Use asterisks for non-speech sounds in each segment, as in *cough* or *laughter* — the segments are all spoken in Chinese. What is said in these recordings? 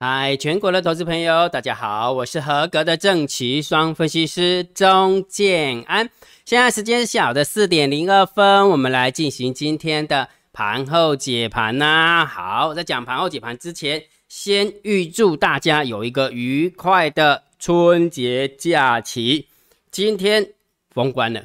嗨，全国的投资朋友，大家好，我是合格的正奇双分析师钟建安。现在时间是下午的四点零二分，我们来进行今天的盘后解盘呐。好，在讲盘后解盘之前，先预祝大家有一个愉快的春节假期。今天封关了。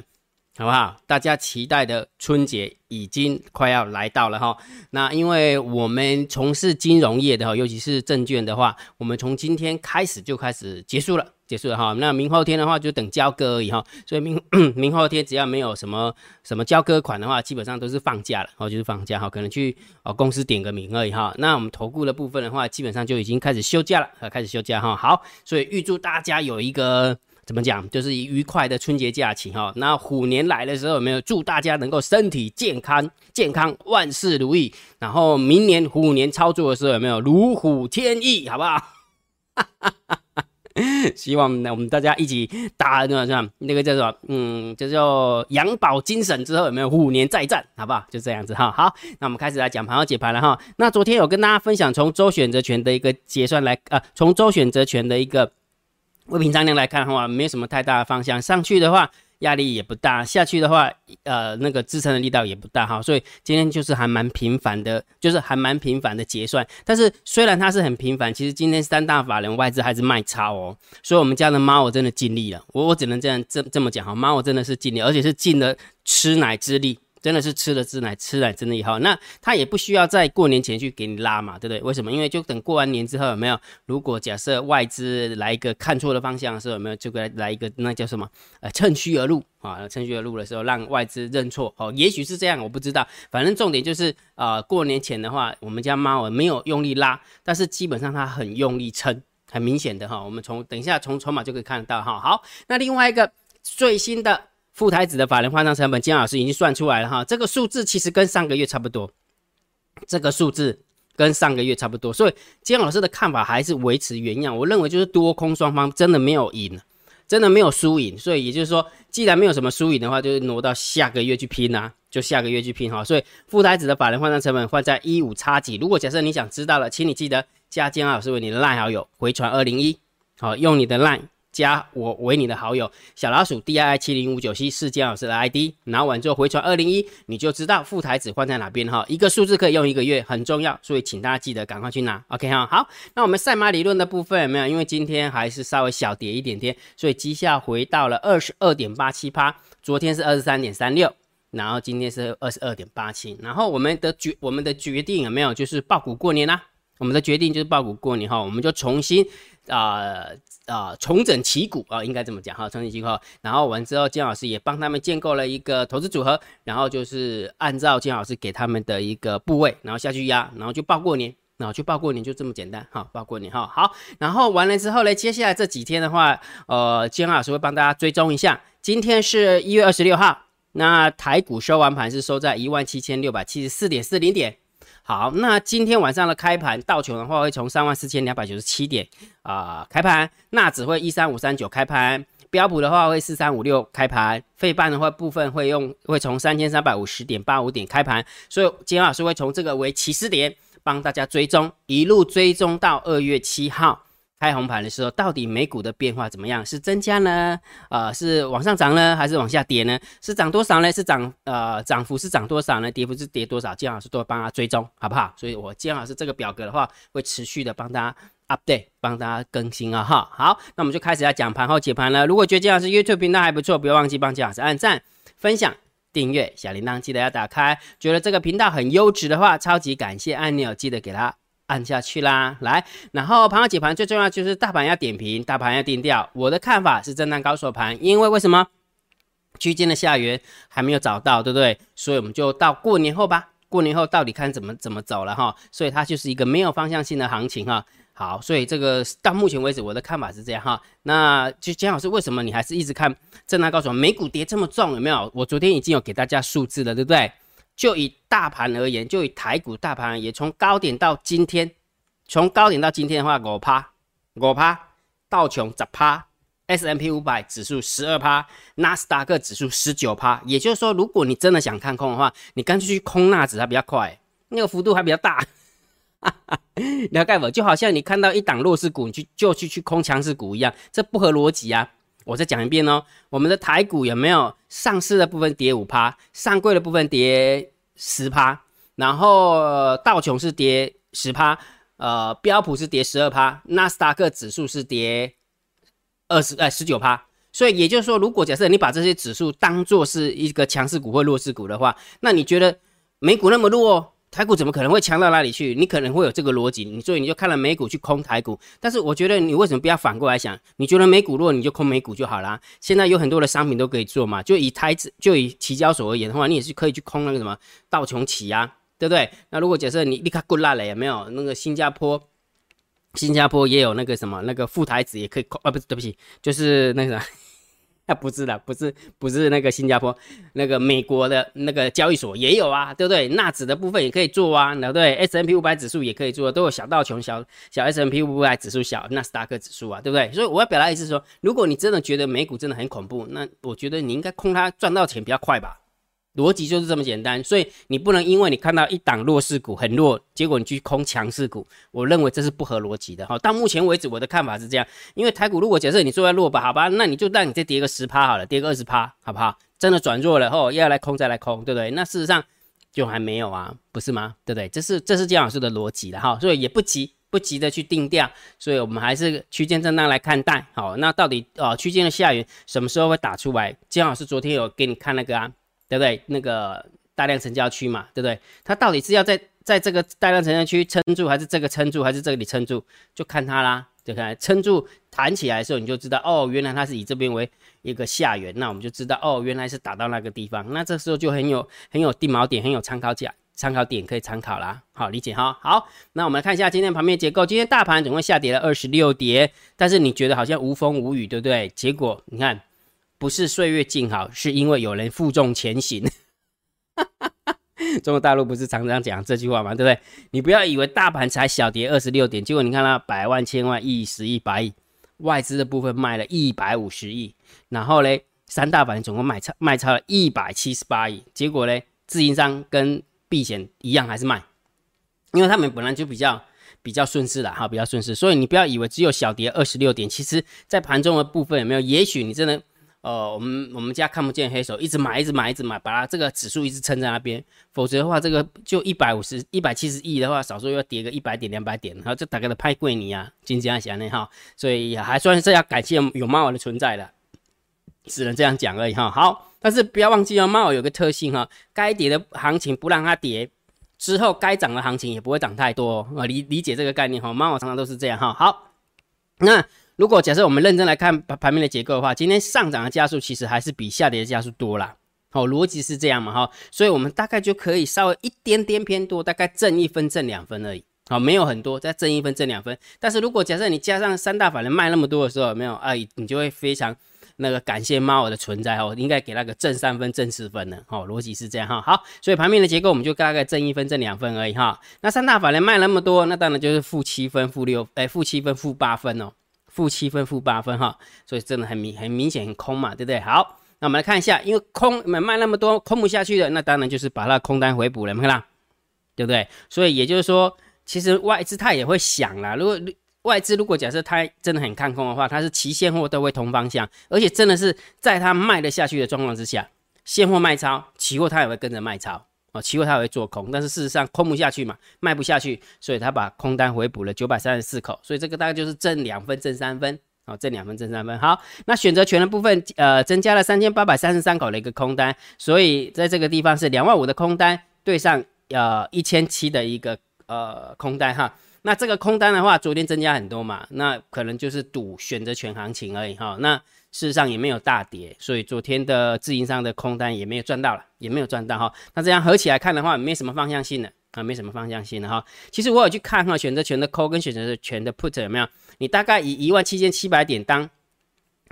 好不好？大家期待的春节已经快要来到了哈。那因为我们从事金融业的哈，尤其是证券的话，我们从今天开始就开始结束了，结束了哈。那明后天的话就等交割而已哈。所以明 *coughs* 明后天只要没有什么什么交割款的话，基本上都是放假了哦，就是放假哈，可能去哦公司点个名而已哈。那我们投顾的部分的话，基本上就已经开始休假了，开始休假哈。好，所以预祝大家有一个。怎么讲？就是愉快的春节假期哈。那虎年来的时候，有没有祝大家能够身体健康、健康万事如意？然后明年虎年操作的时候，有没有如虎添翼？好不好？*laughs* 希望呢，我们大家一起打那个那个叫做嗯，叫做养宝精神之后，有没有虎年再战？好不好？就这样子哈。好，那我们开始来讲盘后解盘了哈。那昨天有跟大家分享从周选择权的一个结算来啊，从周选择权的一个。未平仓量来看的话，没有什么太大的方向。上去的话，压力也不大；下去的话，呃，那个支撑的力道也不大哈。所以今天就是还蛮频繁的，就是还蛮频繁的结算。但是虽然它是很频繁，其实今天三大法人外资还是卖超哦。所以我们家的猫我真的尽力了，我我只能这样这这么讲哈，猫我真的是尽力，而且是尽了吃奶之力。真的是吃了吃奶，吃奶真的以后，那他也不需要在过年前去给你拉嘛，对不对？为什么？因为就等过完年之后，有没有？如果假设外资来一个看错的方向的时候，有没有就来来一个那叫什么？呃，趁虚而入啊，趁虚而入的时候让外资认错哦，也许是这样，我不知道。反正重点就是啊，过年前的话，我们家猫没有用力拉，但是基本上它很用力撑，很明显的哈。我们从等一下从筹码就可以看得到哈。好，那另外一个最新的。副台子的法人换仓成本，金老师已经算出来了哈，这个数字其实跟上个月差不多，这个数字跟上个月差不多，所以金老师的看法还是维持原样。我认为就是多空双方真的没有赢，真的没有输赢，所以也就是说，既然没有什么输赢的话，就是挪到下个月去拼啊，就下个月去拼哈。所以副台子的法人换仓成本换在一五差几，如果假设你想知道了，请你记得加金老师为你的赖好友回传二零一，好用你的赖。加我为你的好友，小老鼠 D I I 七零五九 C 是姜老师的 I D，拿完之后回传二零一，你就知道副台子换在哪边哈。一个数字可以用一个月，很重要，所以请大家记得赶快去拿。OK 哈，好，那我们赛马理论的部分有没有？因为今天还是稍微小跌一点点，所以绩效回到了二十二点八七趴，昨天是二十三点三六，然后今天是二十二点八七，然后我们的决我们的决定有没有？就是爆股过年啦，我们的决定就是爆股过年哈，我们就重新啊。啊，重整旗鼓啊，应该这么讲哈，重整旗鼓。然后完之后，金老师也帮他们建构了一个投资组合，然后就是按照金老师给他们的一个部位，然后下去压，然后就报过年，然后就报过年，就这么简单哈，报过年哈。好，然后完了之后呢，接下来这几天的话，呃，金老师会帮大家追踪一下。今天是一月二十六号，那台股收完盘是收在一万七千六百七十四点四零点。好，那今天晚上的开盘，道琼的话会从三万四千两百九十七点啊开盘，纳指会一三五三九开盘，标普的话会四三五六开盘，费半的话部分会用会从三千三百五十点八五点开盘，所以今天老师会从这个为起始点帮大家追踪，一路追踪到二月七号。开红盘的时候，到底美股的变化怎么样？是增加呢？呃，是往上涨呢，还是往下跌呢？是涨多少呢？是涨呃涨幅是涨多少呢？跌幅是跌多少？金老师都会帮他追踪，好不好？所以我金老师这个表格的话，会持续的帮大家 update，帮大家更新啊哈。好，那我们就开始要讲盘后解盘了。如果觉得金老师 YouTube 频道还不错，不要忘记帮金老师按赞、分享、订阅，小铃铛记得要打开。觉得这个频道很优质的话，超级感谢按钮记得给他。按下去啦，来，然后盘后解盘最重要就是大盘要点评，大盘要定调。我的看法是震荡高手盘，因为为什么区间的下缘还没有找到，对不对？所以我们就到过年后吧，过年后到底看怎么怎么走了哈。所以它就是一个没有方向性的行情哈。好，所以这个到目前为止我的看法是这样哈。那就姜老师，为什么你还是一直看震荡高手？美股跌这么重，有没有？我昨天已经有给大家数字了，对不对？就以大盘而言，就以台股大盘而言，从高点到今天，从高点到今天的话，五趴，五趴，道琼十趴，S M P 五百指数十二趴，纳斯达克指数十九趴。也就是说，如果你真的想看空的话，你干脆去空纳指，还比较快，那个幅度还比较大。*laughs* 了解不？就好像你看到一档弱势股，你去就去去空强势股一样，这不合逻辑啊！我再讲一遍哦，我们的台股有没有上市的部分跌五趴，上柜的部分跌十趴，然后道琼是跌十趴，呃，标普是跌十二趴，纳斯达克指数是跌二十呃十九趴。所以也就是说，如果假设你把这些指数当做是一个强势股或弱势股的话，那你觉得美股那么弱？台股怎么可能会强到哪里去？你可能会有这个逻辑，你所以你就看了美股去空台股。但是我觉得你为什么不要反过来想？你觉得美股弱，你就空美股就好啦。现在有很多的商品都可以做嘛，就以台子就以期交所而言的话，你也是可以去空那个什么道琼起啊，对不对？那如果假设你立刻过辣了，有没有那个新加坡？新加坡也有那个什么那个副台子也可以空啊？不是，对不起，就是那个。啊不是的，不是不是那个新加坡，那个美国的那个交易所也有啊，对不对？纳指的部分也可以做啊，对不对？S M P 五百指数也可以做，都有小道琼、小小 S M P 五百指数、小纳斯达克指数啊，对不对？所以我要表达意思说，如果你真的觉得美股真的很恐怖，那我觉得你应该空它赚到钱比较快吧。逻辑就是这么简单，所以你不能因为你看到一档弱势股很弱，结果你去空强势股，我认为这是不合逻辑的哈。到目前为止，我的看法是这样，因为台股如果假设你做在弱吧，好吧，那你就让你再跌个十趴好了，跌个二十趴，好不好？真的转弱了后，要来空再来空，对不对？那事实上就还没有啊，不是吗？对不对？这是这是姜老师的逻辑了哈，所以也不急不急的去定调，所以我们还是区间震荡来看待。好，那到底呃区间的下缘什么时候会打出来？姜老师昨天有给你看那个啊。对不对？那个大量成交区嘛，对不对？它到底是要在在这个大量成交区撑住，还是这个撑住，还是这里撑住？就看它啦。就看撑住弹起来的时候，你就知道哦，原来它是以这边为一个下缘，那我们就知道哦，原来是打到那个地方。那这时候就很有很有定锚点，很有参考价参考点可以参考啦。好理解哈。好，那我们来看一下今天盘面结构。今天大盘总共下跌了二十六点，但是你觉得好像无风无雨，对不对？结果你看。不是岁月静好，是因为有人负重前行。中国大陆不是常常讲这句话吗？对不对？你不要以为大盘才小跌二十六点，结果你看它百万、千万、亿、十亿、百亿，外资的部分卖了一百五十亿，然后嘞，三大板总共卖超卖超了一百七十八亿，结果嘞，自营商跟避险一样还是卖，因为他们本来就比较比较顺势的哈，比较顺势，所以你不要以为只有小跌二十六点，其实在盘中的部分有没有？也许你真的。呃，我们我们家看不见黑手，一直买，一直买，一直买，把它这个指数一直撑在那边，否则的话，这个就一百五十一百七十亿的话，少说要跌个一百点两百点，然后就大概的拍贵你啊，金这样想呢哈，所以还算是要感谢有猫的存在的，只能这样讲而已哈。好，但是不要忘记哦，猫有个特性哈，该跌的行情不让它跌，之后该涨的行情也不会涨太多啊，理理解这个概念哈，猫常常都是这样哈。好，那。如果假设我们认真来看盘面的结构的话，今天上涨的加速其实还是比下跌的加速多啦。好，逻辑是这样嘛？哈，所以我们大概就可以稍微一点点偏多，大概挣一分、挣两分而已。好，没有很多，再挣一分、挣两分。但是如果假设你加上三大法人卖那么多的时候，有没有啊？你就会非常那个感谢猫的存在哦，应该给那个正三分、正四分的。好，逻辑是这样哈。好，所以盘面的结构我们就大概挣一分、挣两分而已哈。那三大法人卖那么多，那当然就是负七分、负六哎，负七分、负八分哦。负七分、负八分哈，所以真的很明、很明显、很空嘛，对不对？好，那我们来看一下，因为空买卖那么多，空不下去的，那当然就是把它空单回补了，看到，对不对？所以也就是说，其实外资它也会想啦，如果外资如果假设它真的很看空的话，它是期现货都会同方向，而且真的是在它卖得下去的状况之下，现货卖超，期货它也会跟着卖超。哦，期货它会做空，但是事实上空不下去嘛，卖不下去，所以他把空单回补了九百三十四口，所以这个大概就是挣两分，挣三分，哦，挣两分，挣三分。好，那选择权的部分，呃，增加了三千八百三十三口的一个空单，所以在这个地方是两万五的空单对上呃一千七的一个呃空单哈。那这个空单的话，昨天增加很多嘛，那可能就是赌选择权行情而已哈。那事实上也没有大跌，所以昨天的自营商的空单也没有赚到了，也没有赚到哈。那这样合起来看的话，没什么方向性的啊，没什么方向性的哈。其实我有去看哈，选择权的 call 跟选择权的 put 有没有？你大概以一万七千七百点当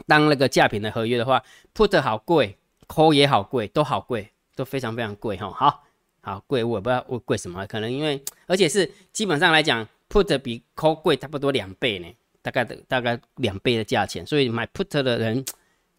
当那个价品的合约的话，put 好贵，call 也好贵，都好贵，都非常非常贵哈。好好贵，我也不知道我贵什么，可能因为而且是基本上来讲，put 比 call 贵差不多两倍呢。大概的大概两倍的价钱，所以买 put 的人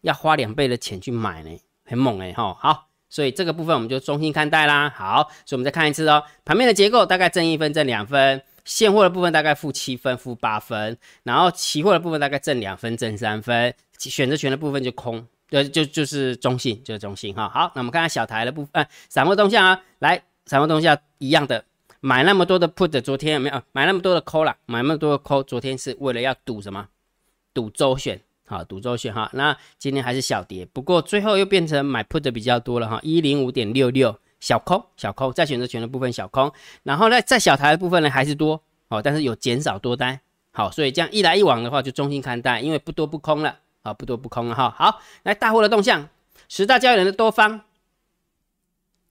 要花两倍的钱去买呢，很猛哎哈。好，所以这个部分我们就中心看待啦。好，所以我们再看一次哦，盘面的结构大概正一分正两分，现货的部分大概负七分、负八分，然后期货的部分大概正两分、正三分，选择权的部分就空，呃，就就是中性，就是中性哈。好，那我们看看小台的部分，散户动向啊，来，散户动向一样的，买那么多的 put，昨天有没有？买那么多的 call 啦，买那么多的 call，昨天是为了要赌什么？赌周选。好，赌周选哈，那今天还是小跌，不过最后又变成买 put 的比较多了哈，一零五点六六小空，小空在选择权的部分小空，然后呢，在小台的部分呢还是多哦，但是有减少多单，好，所以这样一来一往的话就中性看待，因为不多不空了，啊，不多不空了哈，好，来大户的动向，十大交易人的多方。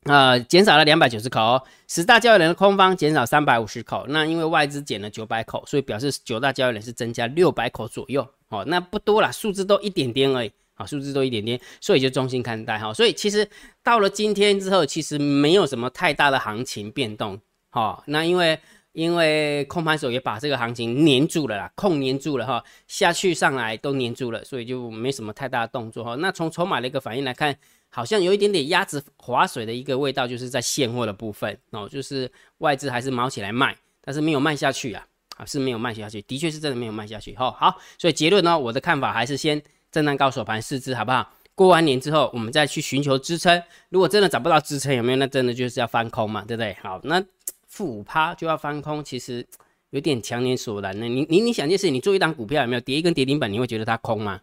呃，减少了两百九十口，十大交易人的空方减少三百五十口，那因为外资减了九百口，所以表示九大交易人是增加六百口左右，哦，那不多啦，数字都一点点而已，好，数字都一点点，所以就中心看待哈，所以其实到了今天之后，其实没有什么太大的行情变动，好，那因为因为空盘手也把这个行情黏住了啦，控黏住了哈，下去上来都黏住了，所以就没什么太大的动作哈，那从筹码的一个反应来看。好像有一点点鸭子划水的一个味道，就是在现货的部分哦，就是外资还是毛起来卖，但是没有卖下去啊，啊是没有卖下去，的确是真的没有卖下去哈。好，所以结论呢，我的看法还是先震荡高手盘试支，好不好？过完年之后，我们再去寻求支撑。如果真的找不到支撑，有没有？那真的就是要翻空嘛，对不对？好，那负五趴就要翻空，其实有点强年所难呢。你你你想件事，你做一档股票有没有跌一根跌停板，你会觉得它空吗？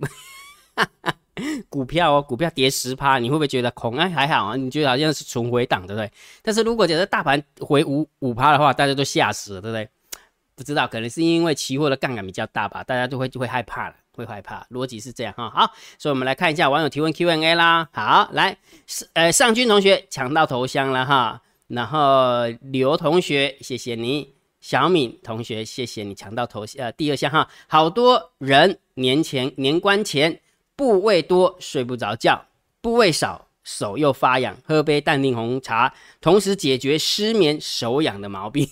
*laughs* *laughs* 股票哦，股票跌十趴，你会不会觉得恐？哎，还好啊，你觉得好像是纯回档，对不对？但是如果假设大盘回五五趴的话，大家都吓死了，对不对？不知道，可能是因为期货的杠杆比较大吧，大家就会就会害怕了，会害怕。逻辑是这样哈。好，所以我们来看一下网友提问 Q&A 啦。好，来，呃，尚军同学抢到头像了哈，然后刘同学谢谢你，小敏同学谢谢你抢到头呃第二项哈，好多人年前年关前。部位多睡不着觉，部位少手又发痒，喝杯淡定红茶，同时解决失眠手痒的毛病。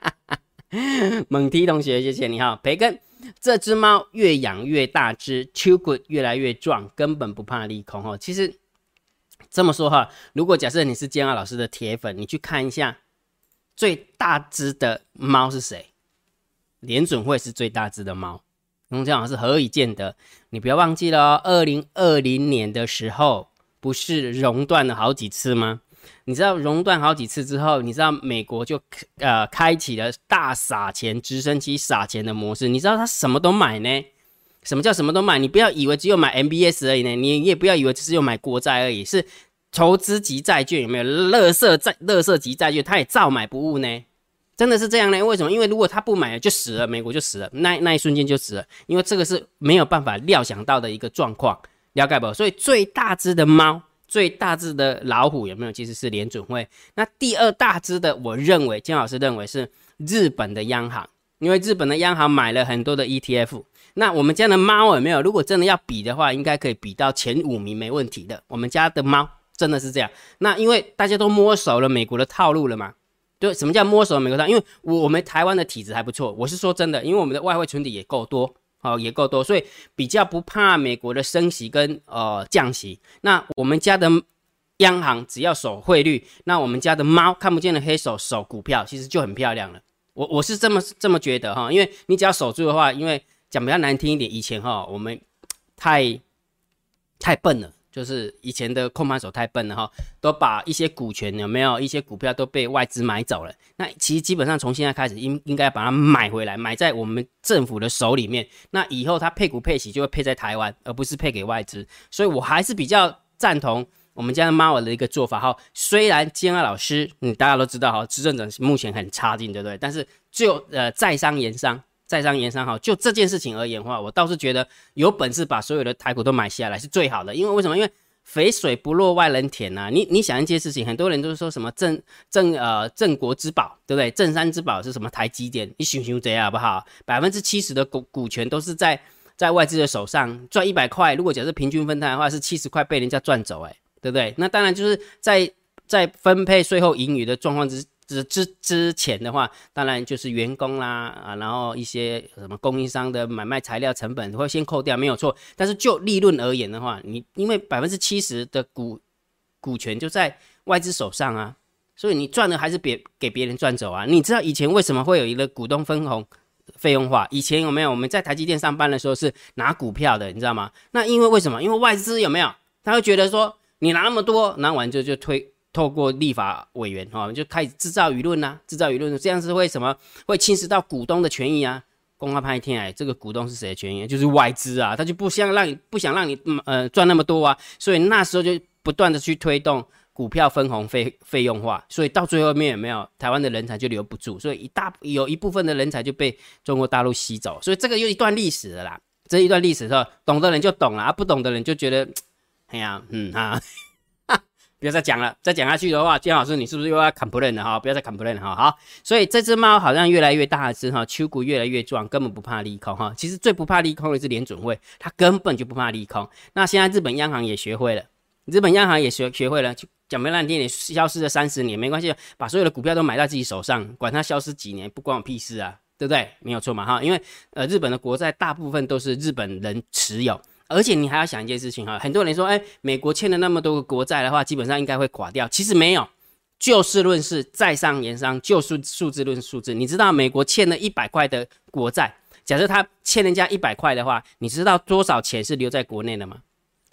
*laughs* 猛踢同学，谢谢你哈。培根，这只猫越养越大只，秋滚越来越壮，根本不怕利空哈。其实这么说哈，如果假设你是建二老师的铁粉，你去看一下最大只的猫是谁？联准会是最大只的猫。这样是何以见得？你不要忘记了哦，二零二零年的时候不是熔断了好几次吗？你知道熔断好几次之后，你知道美国就呃开启了大撒钱、直升机撒钱的模式。你知道他什么都买呢？什么叫什么都买？你不要以为只有买 MBS 而已呢，你也不要以为只是有买国债而已，是投资级债券有没有？乐色债、乐色级债券，他也照买不误呢。真的是这样呢？为什么？因为如果他不买就死了，美国就死了，那那一瞬间就死了。因为这个是没有办法料想到的一个状况，了解不？所以最大只的猫、最大只的老虎有没有？其实是联准会。那第二大只的，我认为金老师认为是日本的央行，因为日本的央行买了很多的 ETF。那我们家的猫有没有？如果真的要比的话，应该可以比到前五名没问题的。我们家的猫真的是这样。那因为大家都摸熟了美国的套路了嘛。对，什么叫摸手美国大？因为我们台湾的体质还不错，我是说真的，因为我们的外汇存底也够多，好也够多，所以比较不怕美国的升息跟呃降息。那我们家的央行只要守汇率，那我们家的猫看不见的黑手守股票，其实就很漂亮了。我我是这么这么觉得哈，因为你只要守住的话，因为讲比较难听一点，以前哈我们太太笨了。就是以前的控盘手太笨了哈，都把一些股权有没有一些股票都被外资买走了。那其实基本上从现在开始应应该把它买回来，买在我们政府的手里面。那以后它配股配息就会配在台湾，而不是配给外资。所以我还是比较赞同我们家的猫儿的一个做法哈。虽然金安老师，嗯，大家都知道哈，执政者目前很差劲，对不对？但是就呃在商言商。在商言商哈，就这件事情而言的话，我倒是觉得有本事把所有的台股都买下来是最好的。因为为什么？因为肥水不落外人田呐。你你想一件事情，很多人都是说什么镇镇呃镇国之宝，对不对？镇山之宝是什么？台积电，你想想这样好不好？百分之七十的股股权都是在在外资的手上，赚一百块，如果假设平均分摊的话，是七十块被人家赚走，哎，对不对？那当然就是在在分配税后盈余的状况之。之之之前的话，当然就是员工啦啊，然后一些什么供应商的买卖材料成本会先扣掉，没有错。但是就利润而言的话，你因为百分之七十的股股权就在外资手上啊，所以你赚的还是别给别人赚走啊。你知道以前为什么会有一个股东分红费用化？以前有没有我们在台积电上班的时候是拿股票的，你知道吗？那因为为什么？因为外资有没有？他会觉得说你拿那么多，拿完就就推透过立法委员哈，就开始制造舆论呐，制造舆论，这样是为什么会侵蚀到股东的权益啊？公开拍天哎，这个股东是谁的权益？就是外资啊，他就不想让你不想让你呃赚那么多啊，所以那时候就不断的去推动股票分红费费用化，所以到最后面有没有台湾的人才就留不住，所以一大有一部分的人才就被中国大陆吸走，所以这个又一段历史了啦。这一段历史是懂的人就懂了，啊不懂的人就觉得哎呀嗯啊。不要再讲了，再讲下去的话，金老师你是不是又要 complain 了哈？不要再 complain 了哈。好，所以这只猫好像越来越大只哈，秋骨越来越壮，根本不怕利空哈。其实最不怕利空的是联准会，它根本就不怕利空。那现在日本央行也学会了，日本央行也学学会了，讲没烂天也消失了三十年没关系，把所有的股票都买在自己手上，管它消失几年不关我屁事啊，对不对？没有错嘛哈，因为呃日本的国债大部分都是日本人持有。而且你还要想一件事情哈，很多人说，哎，美国欠了那么多个国债的话，基本上应该会垮掉。其实没有，就事论事，在商言商，就数数字论数字。你知道美国欠了一百块的国债，假设他欠人家一百块的话，你知道多少钱是留在国内的吗？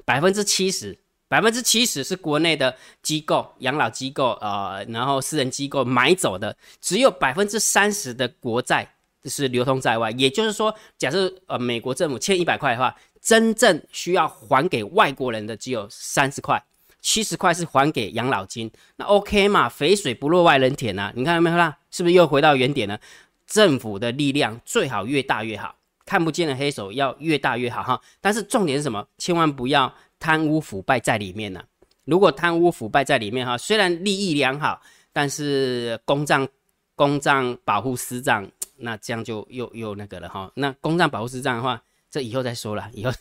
百分之七十，百分之七十是国内的机构、养老机构，呃，然后私人机构买走的，只有百分之三十的国债是流通在外。也就是说，假设呃美国政府欠一百块的话。真正需要还给外国人的只有三十块，七十块是还给养老金。那 OK 嘛？肥水不落外人田呐！你看到没有啦？是不是又回到原点了？政府的力量最好越大越好，看不见的黑手要越大越好哈。但是重点是什么？千万不要贪污腐败在里面呢。如果贪污腐败在里面哈，虽然利益良好，但是公账公账保护私账，那这样就又又那个了哈。那公账保护私账的话。这以后再说了，以后，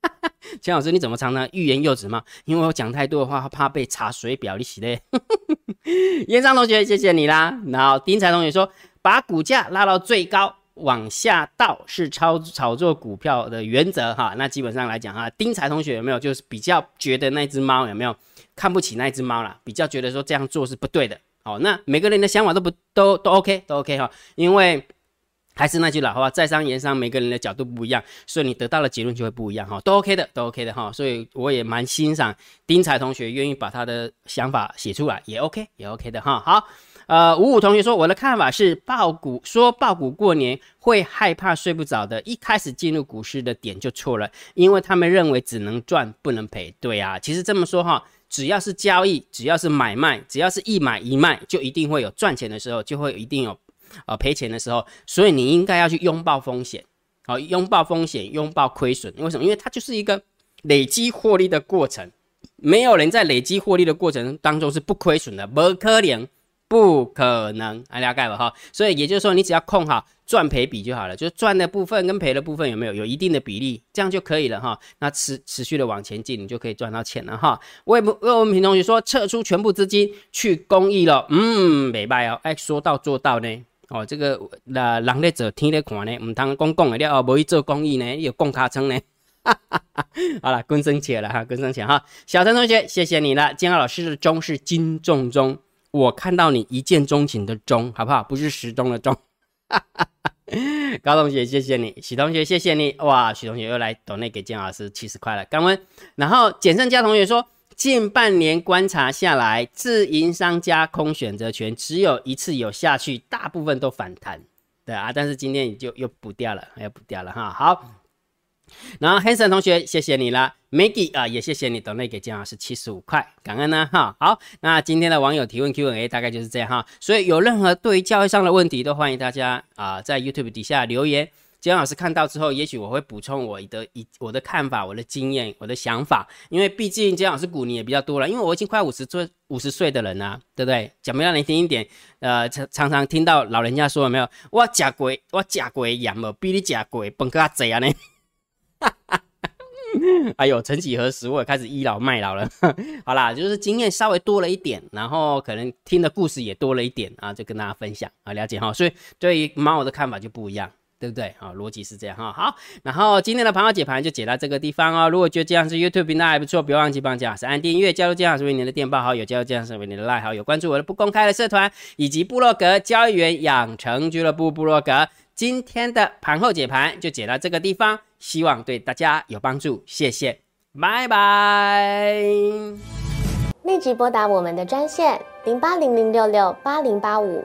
*laughs* 钱老师你怎么常常欲言又止嘛？因为我讲太多的话，怕被查水表，你洗嘞。*laughs* 燕章同学，谢谢你啦。然后丁才同学说，把股价拉到最高，往下倒是操炒作股票的原则哈。那基本上来讲哈，丁才同学有没有就是比较觉得那只猫有没有看不起那只猫啦？比较觉得说这样做是不对的。好，那每个人的想法都不都都 OK 都 OK 哈，因为。还是那句老话，在商言商，每个人的角度不一样，所以你得到的结论就会不一样哈，都 OK 的，都 OK 的哈，所以我也蛮欣赏丁彩同学愿意把他的想法写出来，也 OK，也 OK 的哈。好，呃，五五同学说，我的看法是，爆股说爆股过年会害怕睡不着的，一开始进入股市的点就错了，因为他们认为只能赚不能赔。对啊，其实这么说哈，只要是交易，只要是买卖，只要是一买一卖，就一定会有赚钱的时候，就会一定有。啊，赔钱的时候，所以你应该要去拥抱风险，好，拥抱风险，拥抱亏损。为什么？因为它就是一个累积获利的过程，没有人在累积获利的过程当中是不亏损的，不可能，不可能，了解了哈。所以也就是说，你只要控好赚赔比就好了，就是赚的部分跟赔的部分有没有有一定的比例，这样就可以了哈。那持持续的往前进，你就可以赚到钱了哈。魏魏文平同学说，撤出全部资金去公益了，嗯，没败哦，哎，说到做到呢。哦，这个那人咧做，天咧看呢，唔通讲讲的了哦，无去做公益呢，有供卡称呢。哈哈哈好了，跟生钱了哈，跟生钱哈。小陈同学，谢谢你了。金浩老师的钟是金钟钟，我看到你一见钟情的钟，好不好？不是时钟的钟。哈哈哈高同学，谢谢你。许同学，谢谢你。哇，许同学又来抖内给金老师七十块了，感恩。然后简胜佳同学说。近半年观察下来，自营商加空选择权只有一次有下去，大部分都反弹，对啊，但是今天就又补掉了，又补掉了哈。好，然后 Hanson 同学，谢谢你了，Maggie 啊，也谢谢你，等内给姜老师七十五块，感恩呢哈。好，那今天的网友提问 Q&A 大概就是这样哈，所以有任何对于教育上的问题，都欢迎大家啊在 YouTube 底下留言。姜老师看到之后，也许我会补充我的一我的看法、我的经验、我的想法，因为毕竟姜老师股龄也比较多了，因为我已经快五十岁五十岁的人了，对不对？讲不让你听一点，呃，常常常听到老人家说有没有？我假鬼，我假鬼养了，比你假鬼本更贼啊呢！*laughs* 哎呦，曾几何时，我也开始倚老卖老了。*laughs* 好啦，就是经验稍微多了一点，然后可能听的故事也多了一点啊，就跟大家分享啊，了解哈。所以对于猫的看法就不一样。对不对？好，逻辑是这样哈。好，然后今天的盘后解盘就解到这个地方哦。如果觉得这样是 YouTube 频道还不错，别忘记帮姜老师按订阅，加入姜老师为你的电报好友，加入姜老师为你的 Line 好友，关注我的不公开的社团以及部落格交易员养成俱乐部部落格。今天的盘后解盘就解到这个地方，希望对大家有帮助，谢谢，拜拜。立即拨打我们的专线零八零零六六八零八五。